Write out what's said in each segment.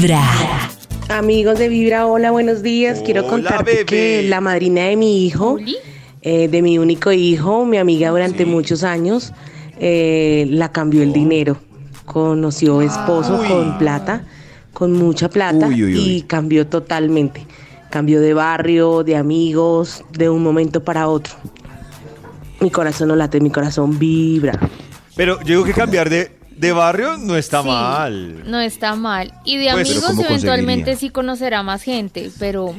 Vibra. Amigos de Vibra, hola, buenos días. Quiero Hola, contarte bebé. que la madrina de mi hijo, eh, de mi único hijo, mi amiga durante muchos años, eh, la cambió el dinero. Conoció esposo con plata, con mucha plata, Uy, uy, uy. y cambió totalmente. Cambió de barrio, de amigos, de un momento para otro. Mi corazón no late, mi corazón vibra. Pero yo digo que cambiar de, de barrio no está Sí, mal. No está mal. Y de Pues, amigos ¿cómo eventualmente sí conocerá más gente, pero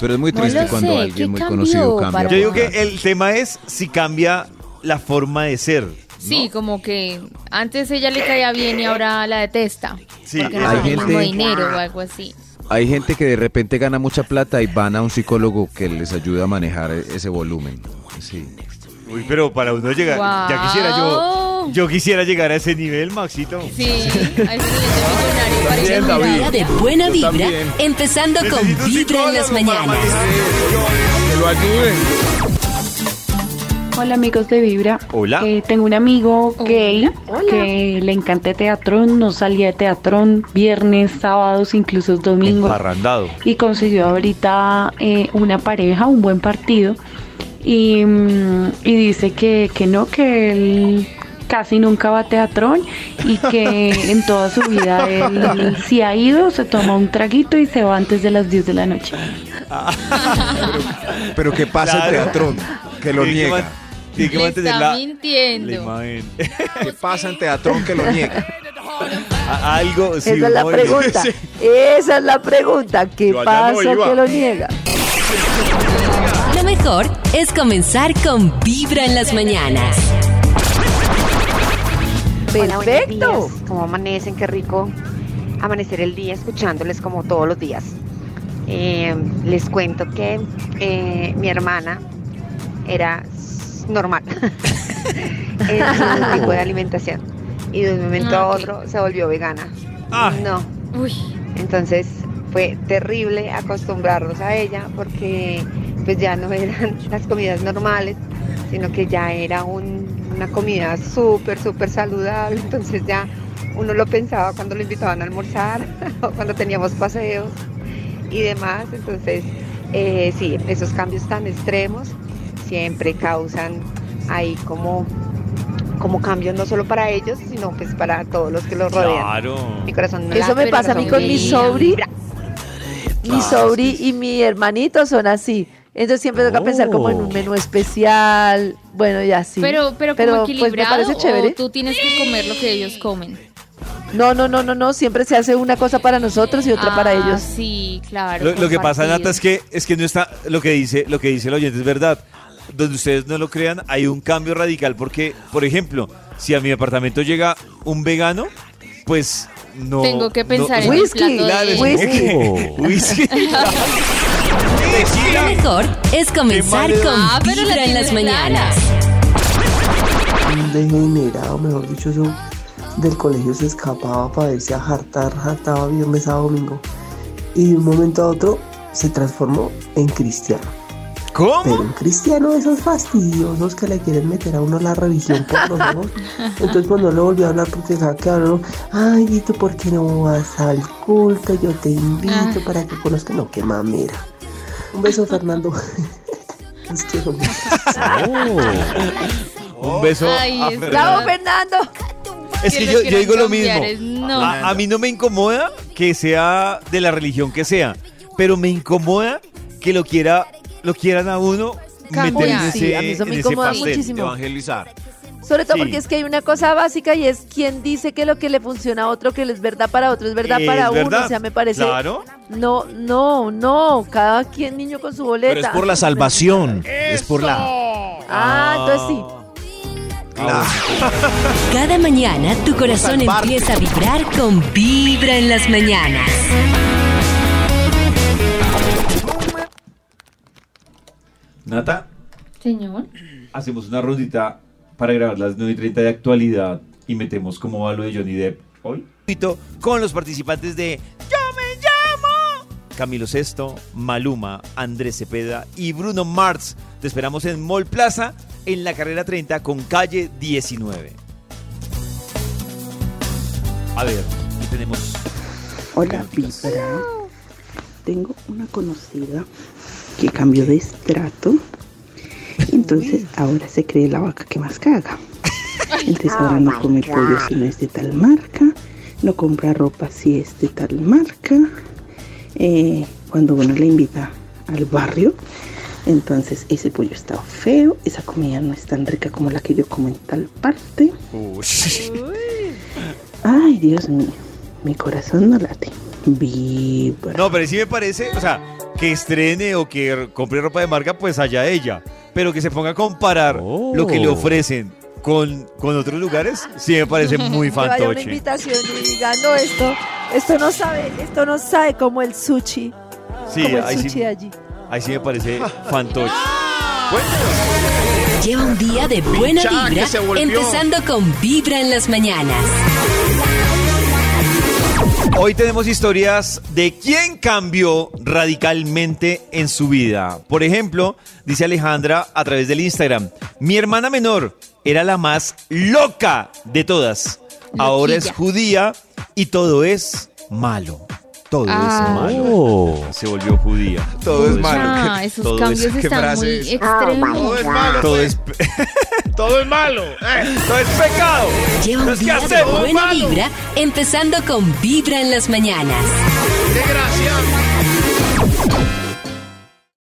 Pero es muy triste cuando sé, alguien ¿qué muy conocido cambia. para- Yo digo que el tema es si cambia la forma de ser. ¿no? sí, como que antes ella le caía bien y ahora la detesta. Sí, porque no hay gente- dinero o algo así. Hay gente que de repente gana mucha plata y van a un psicólogo que les ayuda a manejar ese volumen. Sí. Uy, pero para uno llegar, ya quisiera yo, Yo quisiera llegar a ese nivel, Maxito. Sí, a ese nivel de millonario de buena vibra, empezando con Necesito Vibra en las mañanas. Que lo ayuden. Hola amigos de Vibra. Hola. Eh, tengo un amigo gay Hola. que le encanta el teatrón, no salía de teatrón viernes, sábados, incluso domingos. Emparrandado. Y consiguió ahorita eh, una pareja, un buen partido. Y, mm, y dice que, que no, que él casi nunca va a teatrón y que en toda su vida él si ha ido, se toma un traguito y se va antes de las 10 de la noche. Pero ¿qué pasa Claro. en Teatrón? Que lo niega. que Le está la, mintiendo. ¿Qué pasa en Teatrón que lo niega? A- Algo, sí, Esa es la pregunta. Sí. Esa es la pregunta. ¿Qué Yo allá no pasa que lo niega? Lo mejor es comenzar con Vibra en las mañanas. Hola, Perfecto. ¿Cómo amanecen? Qué rico amanecer el día escuchándoles como todos los días. Eh, les cuento que eh, mi hermana era normal en su tipo de alimentación y de un momento Ah, a ok. otro se volvió vegana. Ah. No, Uy, entonces fue terrible acostumbrarnos a ella porque pues ya no eran las comidas normales, sino que ya era un- una comida súper, súper saludable. Entonces ya uno lo pensaba cuando lo invitaban a almorzar o cuando teníamos paseos y demás. Entonces, eh, sí, esos cambios tan extremos siempre causan ahí como, como cambios no solo para ellos, sino pues para todos los que los rodean. Claro. Mi corazón no Eso late, me pasa a mí con mi sobri. Mi sobri y mi hermanito son así. Entonces siempre toca pensar como en un menú especial. Bueno, y así. pero, pero como Pero, pues, me equilibrado parece chévere. o tú tienes que comer lo que ellos comen. No, no, no, no, no. Siempre se hace una cosa para nosotros y otra para Ah, ellos. Sí, claro. Lo, lo que pasa. Nata, es que es que no está lo que dice lo que dice el oyente es verdad. Donde ustedes no lo crean, hay un cambio radical porque, por ejemplo, si a mi apartamento llega un vegano, pues no Tengo que pensar no- en Whisky, el plato de whisky. whisky. Lo mejor es comenzar con Ah, pero la Vibra en las mañanas. un degenerado, mejor dicho, eso del colegio se escapaba para irse a jartar, jartaba viernes a domingo. Y de un momento a otro se transformó en cristiano. Pero ¿Cómo? un cristiano de esos fastidiosos que le quieren meter a uno la religión por los ojos. Entonces cuando le volví a hablar porque sabe que habló, ay, ¿y tú por qué no vas al culto? Yo te invito Ah. para que conozcan. No, qué mamera. Un beso, Fernando. Los quiero mucho. Un beso Ay, a Fernando. ¡Bravo, Fernando! Es que yo, digo lo mismo. no. A mí no me incomoda que sea de la religión que sea, pero me incomoda que lo quiera lo quieran a uno meter en Sí, ese, a mí eso me en ese incomoda pastel. muchísimo. Evangelizar. Sobre todo Sí. porque es que hay una cosa básica y es quien dice que lo que le funciona a otro, que es verdad para otro, es verdad Es para uno. verdad. O sea, me parece. Claro. No, no, no. Cada quien niño con su boleta. Pero es por la salvación. Es por la. Ah, entonces sí. Cada mañana tu corazón empieza a vibrar con Vibra en las mañanas. Nata, Señor. hacemos una rondita para grabar las 9 y 30 de actualidad y metemos como va lo de Johnny Depp hoy. Con los participantes de Yo me llamo Camilo Sesto, Maluma, Andrés Cepeda y Bruno Mars. Te esperamos en Mall Plaza en la carrera 30 con calle 19. A ver, ¿qué tenemos Hola, Vibra. Tengo una conocida que cambió de estrato. Entonces ahora se cree la vaca que más caga. Entonces ahora no come pollo si no es de tal marca. No compra ropa si es de tal marca. Eh, cuando uno le invita al barrio, entonces ese pollo está feo, esa comida no es tan rica como la que yo como en tal parte. Ay, Dios mío, mi corazón no late. Vibra. No, pero sí me parece, o sea, que estrene o que compre ropa de marca, pues allá ella. Pero que se ponga a comparar lo que le ofrecen con, con otros lugares, sí me parece muy Que vaya una fantoche. invitación y diga, no, esto, esto no sabe, esto no sabe como el sushi. Sí, como el ahí sushi sí, de allí. ahí sí me parece fantoche. Lleva un día de buena vibra, empezando con Vibra en las mañanas. Hoy tenemos historias de quién cambió radicalmente en su vida. Por ejemplo, dice Alejandra a través del Instagram, mi hermana menor era la más loca de todas. Ahora es judía y todo es malo. Todo Ah. es malo. Se volvió judía. Todo es malo. Ah, esos Todo cambios ¿qué están frase muy es? extremos. Todo es malo. Todo es, Todo es malo. eh. todo es pecado. Lleva un ¿qué día de hacemos, buena malo? vibra, empezando con Vibra en las mañanas. Qué gracia.